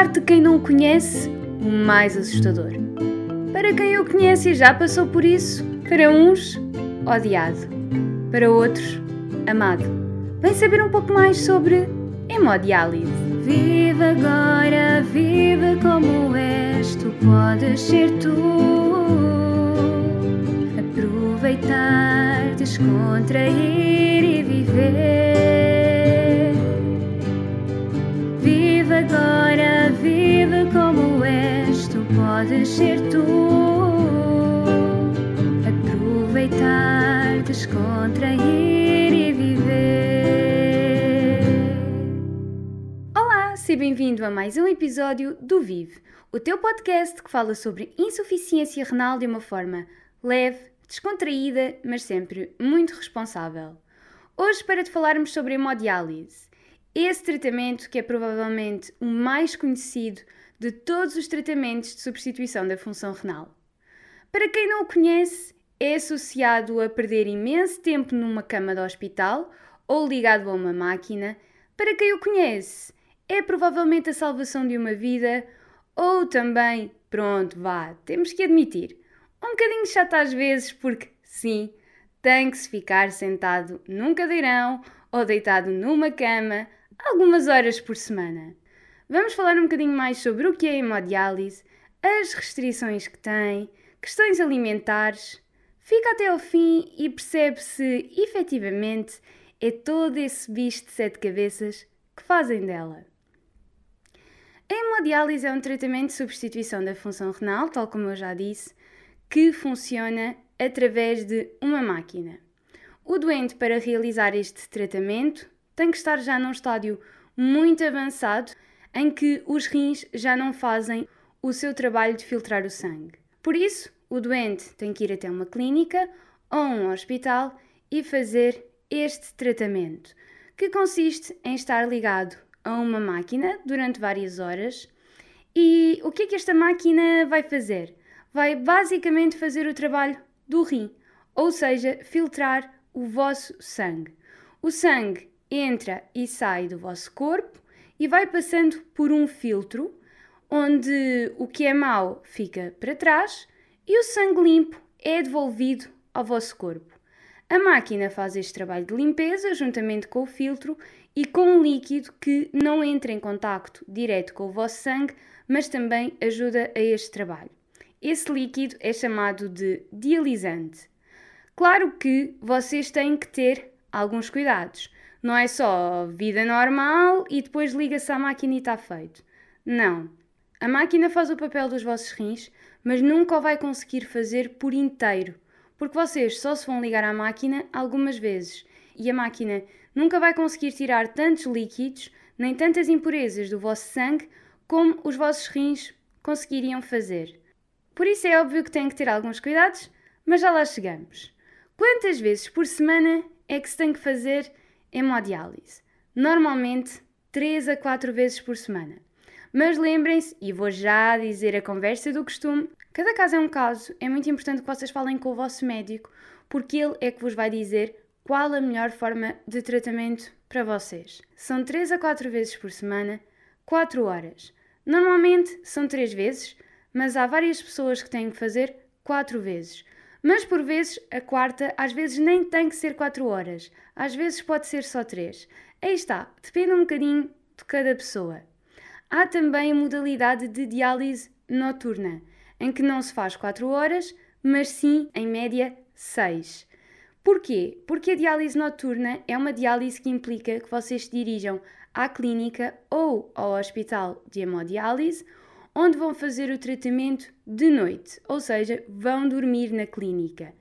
parte de quem não o conhece, o mais assustador. Para quem o conhece e já passou por isso, para uns, odiado, para outros, amado. Vem saber um pouco mais sobre hemodiálise. Viva agora, viva como és, tu podes ser tu. Aproveitar, descontrair e viver. Viva agora, podes ser tu. Aproveitar, descontrair e viver. Olá, seja bem-vindo a mais um episódio do Vive, o teu podcast que fala sobre insuficiência renal de uma forma leve, descontraída, mas sempre muito responsável. Hoje, para te falarmos sobre hemodiálise, esse tratamento que é provavelmente o mais conhecido de todos os tratamentos de substituição da função renal. Para quem não o conhece, é associado a perder imenso tempo numa cama de hospital ou ligado a uma máquina. Para quem o conhece, é provavelmente a salvação de uma vida ou também, pronto, vá, temos que admitir, um bocadinho chato às vezes porque, sim, tem que se ficar sentado num cadeirão ou deitado numa cama algumas horas por semana. Vamos falar um bocadinho mais sobre o que é hemodiálise, as restrições que tem, questões alimentares. Fica até ao fim e percebe se efetivamente é todo esse bicho de sete cabeças que fazem dela. A hemodiálise é um tratamento de substituição da função renal, tal como eu já disse, que funciona através de uma máquina. O doente, para realizar este tratamento, tem que estar já num estádio muito avançado em que os rins já não fazem o seu trabalho de filtrar o sangue. Por isso, o doente tem que ir até uma clínica ou um hospital e fazer este tratamento, que consiste em estar ligado a uma máquina durante várias horas. E o que é que esta máquina vai fazer? Vai basicamente fazer o trabalho do rim, ou seja, filtrar o vosso sangue. O sangue entra e sai do vosso corpo e vai passando por um filtro onde o que é mau fica para trás e o sangue limpo é devolvido ao vosso corpo. A máquina faz este trabalho de limpeza juntamente com o filtro e com um líquido que não entra em contacto direto com o vosso sangue, mas também ajuda a este trabalho. Esse líquido é chamado de dialisante. Claro que vocês têm que ter alguns cuidados. Não é só vida normal e depois liga-se à máquina e está feito. Não. A máquina faz o papel dos vossos rins, mas nunca o vai conseguir fazer por inteiro, porque vocês só se vão ligar à máquina algumas vezes e a máquina nunca vai conseguir tirar tantos líquidos nem tantas impurezas do vosso sangue como os vossos rins conseguiriam fazer. Por isso é óbvio que têm que ter alguns cuidados, mas já lá chegamos. Quantas vezes por semana é que se tem que fazer hemodiálise. Normalmente 3 a 4 vezes por semana. Mas lembrem-se, e vou já dizer a conversa do costume, cada caso é um caso, é muito importante que vocês falem com o vosso médico, porque ele é que vos vai dizer qual a melhor forma de tratamento para vocês. São 3 a 4 vezes por semana, 4 horas. Normalmente são 3 vezes, mas há várias pessoas que têm que fazer 4 vezes. Mas por vezes a quarta às vezes nem tem que ser 4 horas, às vezes pode ser só 3. Aí está, depende um bocadinho de cada pessoa. Há também a modalidade de diálise noturna, em que não se faz 4 horas, mas sim, em média, 6. Porquê? Porque a diálise noturna é uma diálise que implica que vocês se dirijam à clínica ou ao hospital de hemodiálise onde vão fazer o tratamento de noite, ou seja, vão dormir na clínica.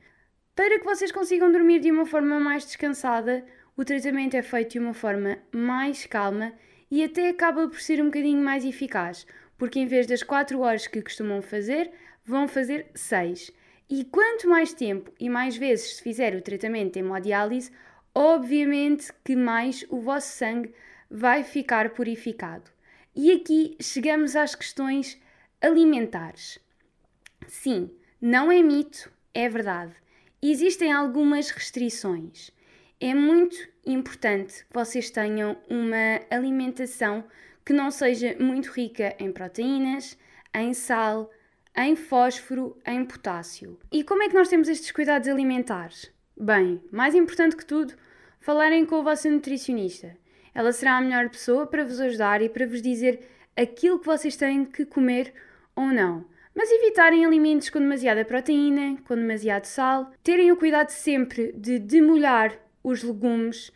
Para que vocês consigam dormir de uma forma mais descansada, o tratamento é feito de uma forma mais calma e até acaba por ser um bocadinho mais eficaz, porque em vez das 4 horas que costumam fazer, vão fazer 6. E quanto mais tempo e mais vezes se fizer o tratamento em hemodiálise, obviamente que mais o vosso sangue vai ficar purificado. E aqui chegamos às questões alimentares. Sim, não é mito, é verdade. Existem algumas restrições. É muito importante que vocês tenham uma alimentação que não seja muito rica em proteínas, em sal, em fósforo, em potássio. E como é que nós temos estes cuidados alimentares? Bem, mais importante que tudo, falarem com a vossa nutricionista. Ela será a melhor pessoa para vos ajudar e para vos dizer aquilo que vocês têm que comer ou não. Mas evitarem alimentos com demasiada proteína, com demasiado sal, terem o cuidado sempre de demolhar os legumes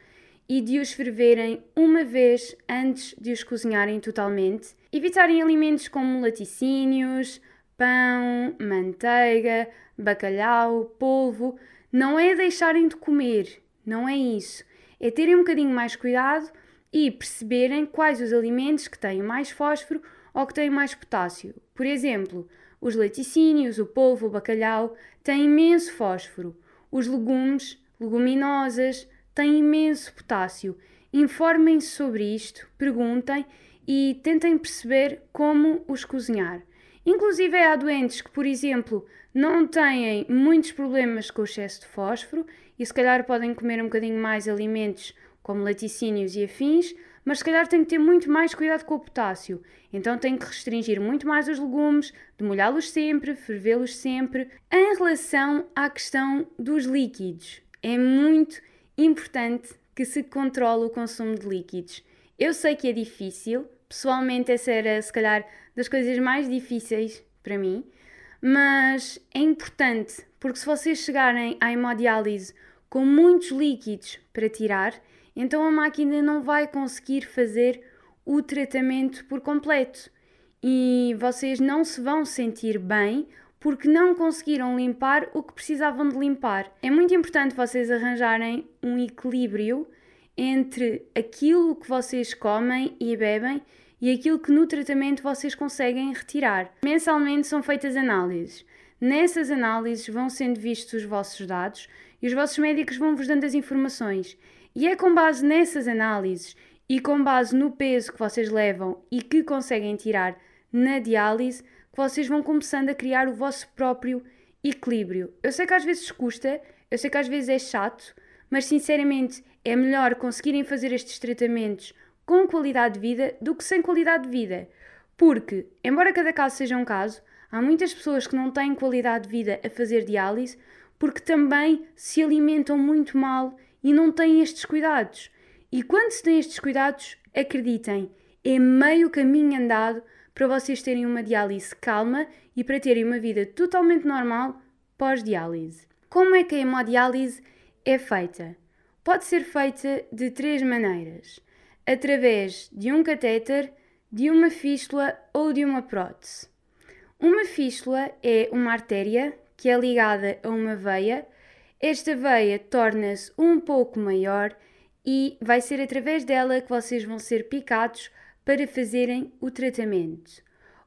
e de os ferverem uma vez antes de os cozinharem totalmente. Evitarem alimentos como laticínios, pão, manteiga, bacalhau, polvo. Não é deixarem de comer, não é isso. É terem um bocadinho mais cuidado e perceberem quais os alimentos que têm mais fósforo ou que têm mais potássio. Por exemplo, os laticínios, o polvo, o bacalhau têm imenso fósforo. Os legumes, leguminosas, têm imenso potássio. Informem-se sobre isto, perguntem e tentem perceber como os cozinhar. Inclusive há doentes que, por exemplo, não têm muitos problemas com o excesso de fósforo e se calhar podem comer um bocadinho mais alimentos como laticínios e afins, mas se calhar têm que ter muito mais cuidado com o potássio. Então têm que restringir muito mais os legumes, demolhá-los sempre, fervê-los sempre. Em relação à questão dos líquidos, é muito importante que se controle o consumo de líquidos. Eu sei que é difícil, pessoalmente essa era se calhar das coisas mais difíceis para mim, mas é importante porque se vocês chegarem à hemodiálise com muitos líquidos para tirar, então a máquina não vai conseguir fazer o tratamento por completo e vocês não se vão sentir bem porque não conseguiram limpar o que precisavam de limpar. É muito importante vocês arranjarem um equilíbrio entre aquilo que vocês comem e bebem e aquilo que no tratamento vocês conseguem retirar. Mensalmente são feitas análises. Nessas análises vão sendo vistos os vossos dados e os vossos médicos vão vos dando as informações. E é com base nessas análises e com base no peso que vocês levam e que conseguem tirar na diálise que vocês vão começando a criar o vosso próprio equilíbrio. Eu sei que às vezes custa, eu sei que às vezes é chato, mas sinceramente é melhor conseguirem fazer estes tratamentos com qualidade de vida do que sem qualidade de vida. Porque, embora cada caso seja um caso, há muitas pessoas que não têm qualidade de vida a fazer diálise porque também se alimentam muito mal e não têm estes cuidados. E quando se tem estes cuidados, acreditem, é meio caminho andado para vocês terem uma diálise calma e para terem uma vida totalmente normal pós-diálise. Como é que a hemodiálise é feita? Pode ser feita de três maneiras: através de um catéter, de uma fístula ou de uma prótese. Uma fístula é uma artéria que é ligada a uma veia. Esta veia torna-se um pouco maior e vai ser através dela que vocês vão ser picados para fazerem o tratamento,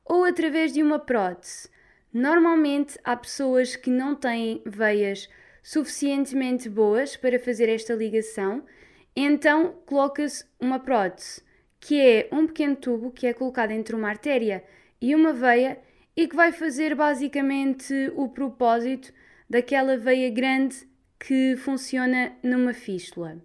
ou através de uma prótese. Normalmente há pessoas que não têm veias suficientemente boas para fazer esta ligação, então coloca-se uma prótese, que é um pequeno tubo que é colocado entre uma artéria e uma veia e que vai fazer basicamente o propósito daquela veia grande que funciona numa fístula.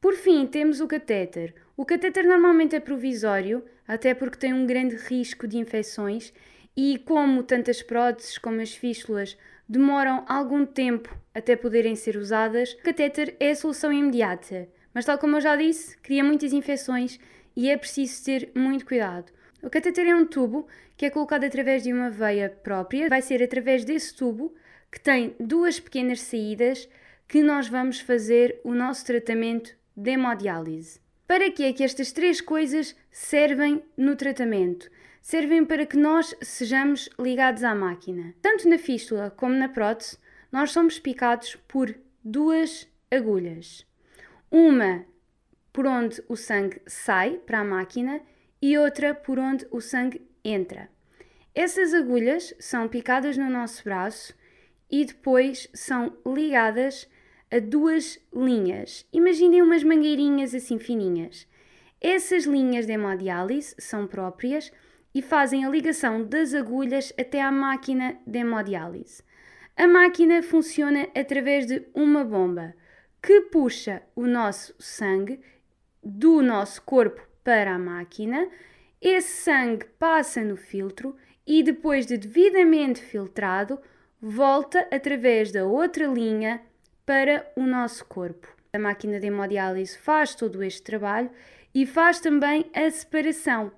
Por fim, temos o catéter. O catéter normalmente é provisório, até porque tem um grande risco de infecções, e como tantas próteses como as fístulas demoram algum tempo até poderem ser usadas, o catéter é a solução imediata. Mas, tal como eu já disse, cria muitas infecções e é preciso ter muito cuidado. O catéter é um tubo que é colocado através de uma veia própria. Vai ser através desse tubo, que tem duas pequenas saídas, que nós vamos fazer o nosso tratamento de hemodiálise. Para que é que estas três coisas servem no tratamento? Servem para que nós sejamos ligados à máquina. Tanto na fístula como na prótese, nós somos picados por duas agulhas. Uma por onde o sangue sai para a máquina e outra por onde o sangue entra. Essas agulhas são picadas no nosso braço e depois são ligadas a duas linhas. Imaginem umas mangueirinhas assim fininhas. Essas linhas de hemodiálise são próprias e fazem a ligação das agulhas até à máquina de hemodiálise. A máquina funciona através de uma bomba que puxa o nosso sangue do nosso corpo para a máquina esse sangue passa no filtro e depois de devidamente filtrado, volta através da outra linha para o nosso corpo. A máquina de hemodiálise faz todo este trabalho e faz também a separação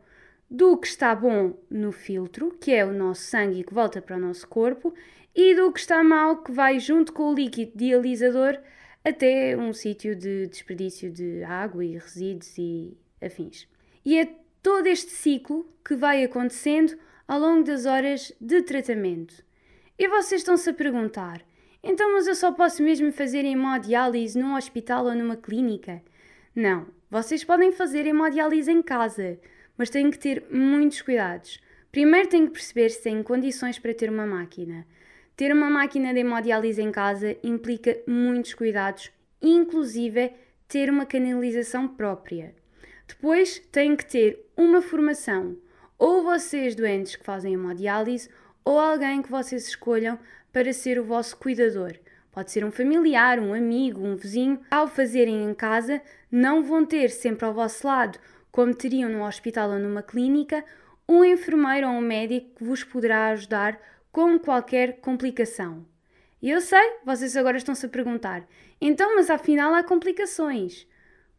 do que está bom no filtro, que é o nosso sangue que volta para o nosso corpo, e do que está mal, que vai junto com o líquido dialisador até um sítio de desperdício de água e resíduos e afins. E é todo este ciclo que vai acontecendo ao longo das horas de tratamento. E vocês estão-se a perguntar: então, mas eu só posso mesmo fazer hemodiálise num hospital ou numa clínica? Não, vocês podem fazer hemodiálise em casa, mas têm que ter muitos cuidados. Primeiro têm que perceber se têm condições para ter uma máquina. Ter uma máquina de hemodiálise em casa implica muitos cuidados, inclusive ter uma canalização própria. Depois têm que ter uma formação, ou vocês doentes que fazem hemodiálise, ou alguém que vocês escolham para ser o vosso cuidador. Pode ser um familiar, um amigo, um vizinho. Ao fazerem em casa, não vão ter sempre ao vosso lado, como teriam no hospital ou numa clínica, um enfermeiro ou um médico que vos poderá ajudar com qualquer complicação. E eu sei, vocês agora estão-se a perguntar: então, mas afinal há complicações?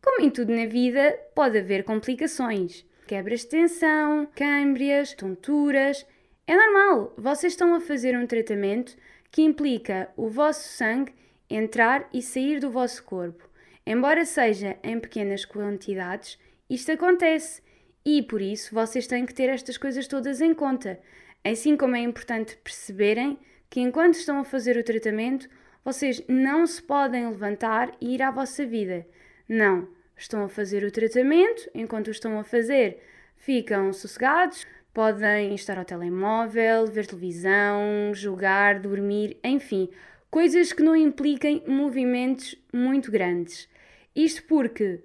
Como em tudo na vida, pode haver complicações. Quebras de tensão, câmbrias, tonturas. É normal, vocês estão a fazer um tratamento que implica o vosso sangue entrar e sair do vosso corpo. Embora seja em pequenas quantidades, isto acontece e por isso vocês têm que ter estas coisas todas em conta. Assim como é importante perceberem que enquanto estão a fazer o tratamento, vocês não se podem levantar e ir à vossa vida. Não, estão a fazer o tratamento, enquanto o estão a fazer, ficam sossegados, Podem estar ao telemóvel, ver televisão, jogar, dormir, enfim, coisas que não impliquem movimentos muito grandes. Isto porque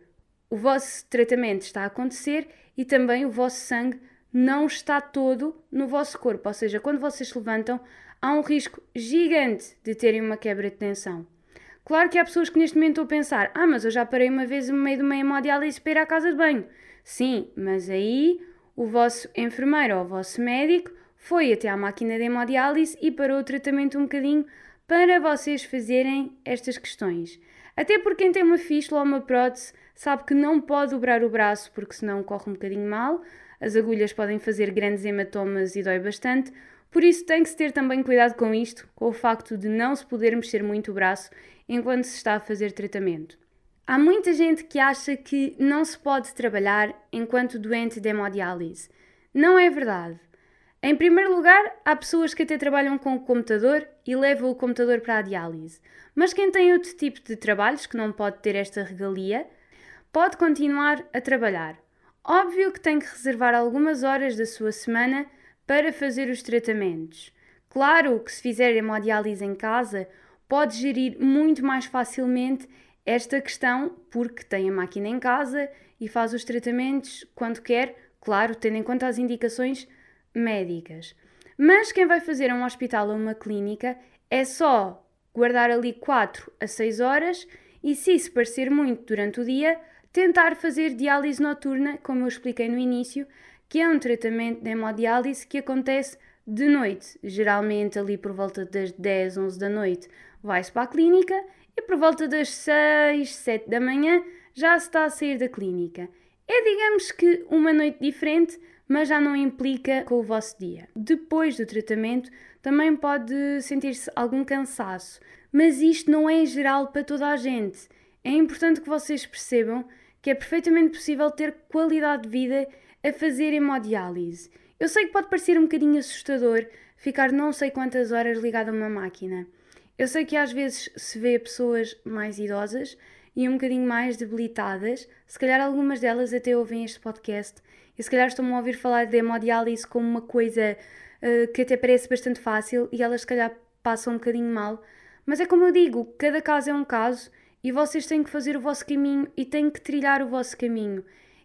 o vosso tratamento está a acontecer e também o vosso sangue não está todo no vosso corpo, ou seja, quando vocês se levantam, há um risco gigante de terem uma quebra de tensão. Claro que há pessoas que neste momento estão a pensar: ah, mas eu já parei uma vez no meio de uma hemodiálise para ir à casa de banho. Sim, mas aí o vosso enfermeiro ou o vosso médico foi até à máquina de hemodiálise e parou o tratamento um bocadinho para vocês fazerem estas questões. Até porque quem tem uma fístula ou uma prótese sabe que não pode dobrar o braço porque senão corre um bocadinho mal, as agulhas podem fazer grandes hematomas e dói bastante, por isso tem que se ter também cuidado com isto, com o facto de não se poder mexer muito o braço enquanto se está a fazer tratamento. Há muita gente que acha que não se pode trabalhar enquanto doente de hemodiálise. Não é verdade. Em primeiro lugar, há pessoas que até trabalham com o computador e levam o computador para a diálise. Mas quem tem outro tipo de trabalhos, que não pode ter esta regalia, pode continuar a trabalhar. Óbvio que tem que reservar algumas horas da sua semana para fazer os tratamentos. Claro que se fizer hemodiálise em casa, pode gerir muito mais facilmente esta questão porque tem a máquina em casa e faz os tratamentos quando quer, claro, tendo em conta as indicações médicas. Mas quem vai fazer a um hospital ou uma clínica é só guardar ali 4 a 6 horas e, se isso parecer muito durante o dia, tentar fazer diálise noturna, como eu expliquei no início, que é um tratamento de hemodiálise que acontece de noite, geralmente ali por volta das 10, 11 da noite, vai-se para a clínica e por volta das 6, 7 da manhã já se está a sair da clínica. É, digamos que, uma noite diferente, mas já não implica com o vosso dia. Depois do tratamento, também pode sentir-se algum cansaço, mas isto não é geral para toda a gente. É importante que vocês percebam que é perfeitamente possível ter qualidade de vida a fazer hemodiálise. Eu sei que pode parecer um bocadinho assustador ficar não sei quantas horas ligado a uma máquina. Eu sei que às vezes se vê pessoas mais idosas e um bocadinho mais debilitadas, se calhar algumas delas até ouvem este podcast e se calhar estão a ouvir falar de hemodiálise como uma coisa uh, que até parece bastante fácil e elas se calhar passam um bocadinho mal. Mas é como eu digo, cada caso é um caso e vocês têm que fazer o vosso caminho e têm que trilhar o vosso caminho.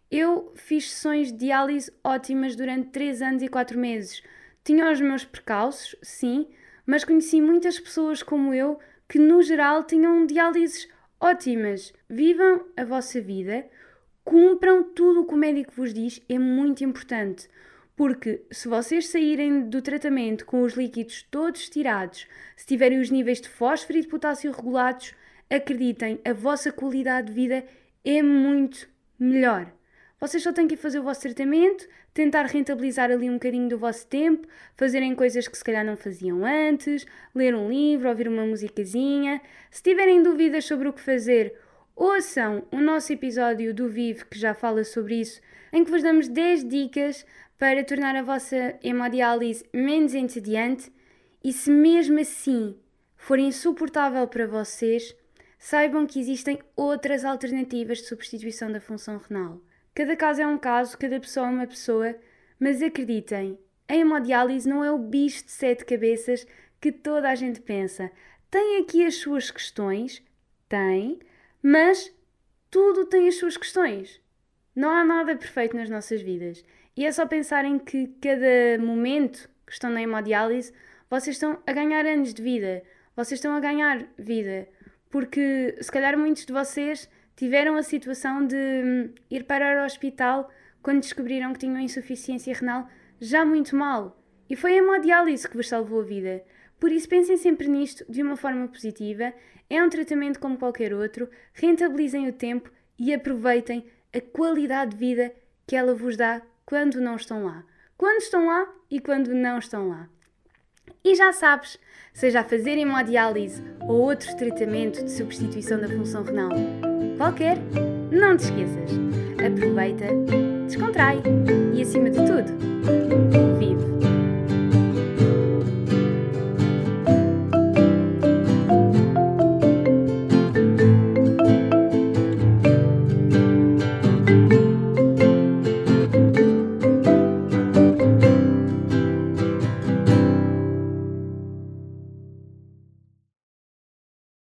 Eu fiz sessões de diálise ótimas durante 3 anos e 4 meses. Tinha os meus percalços, sim, mas conheci muitas pessoas como eu que, no geral, tinham diálises ótimas. Vivam a vossa vida, cumpram tudo o que o médico vos diz, é muito importante. Porque se vocês saírem do tratamento com os líquidos todos tirados, se tiverem os níveis de fósforo e de potássio regulados, acreditem, a vossa qualidade de vida é muito melhor. Vocês só têm que fazer o vosso tratamento, tentar rentabilizar ali um bocadinho do vosso tempo, fazerem coisas que se calhar não faziam antes, ler um livro, ouvir uma musicazinha. Se tiverem dúvidas sobre o que fazer, ouçam o nosso episódio do Vive que já fala sobre isso, em que vos damos 10 dicas para tornar a vossa hemodiálise menos entediante e se mesmo assim for insuportável para vocês, saibam que existem outras alternativas de substituição da função renal. Cada caso é um caso, cada pessoa é uma pessoa, mas acreditem, a hemodiálise não é o bicho de sete cabeças que toda a gente pensa. Tem aqui as suas questões, tem, mas tudo tem as suas questões. Não há nada perfeito nas nossas vidas. E é só pensarem que cada momento que estão na hemodiálise, vocês estão a ganhar anos de vida. Vocês estão a ganhar vida. Porque se calhar muitos de vocês tiveram a situação de hum, ir parar ao hospital quando descobriram que tinham insuficiência renal já muito mal. E foi a hemodiálise que vos salvou a vida. Por isso pensem sempre nisto de uma forma positiva. É um tratamento como qualquer outro. Rentabilizem o tempo e aproveitem a qualidade de vida que ela vos dá quando não estão lá. Quando estão lá e quando não estão lá. E já sabes, seja a fazer hemodiálise ou outro tratamento de substituição da função renal, qualquer, não te esqueças. Aproveita, descontrai e, acima de tudo, vive.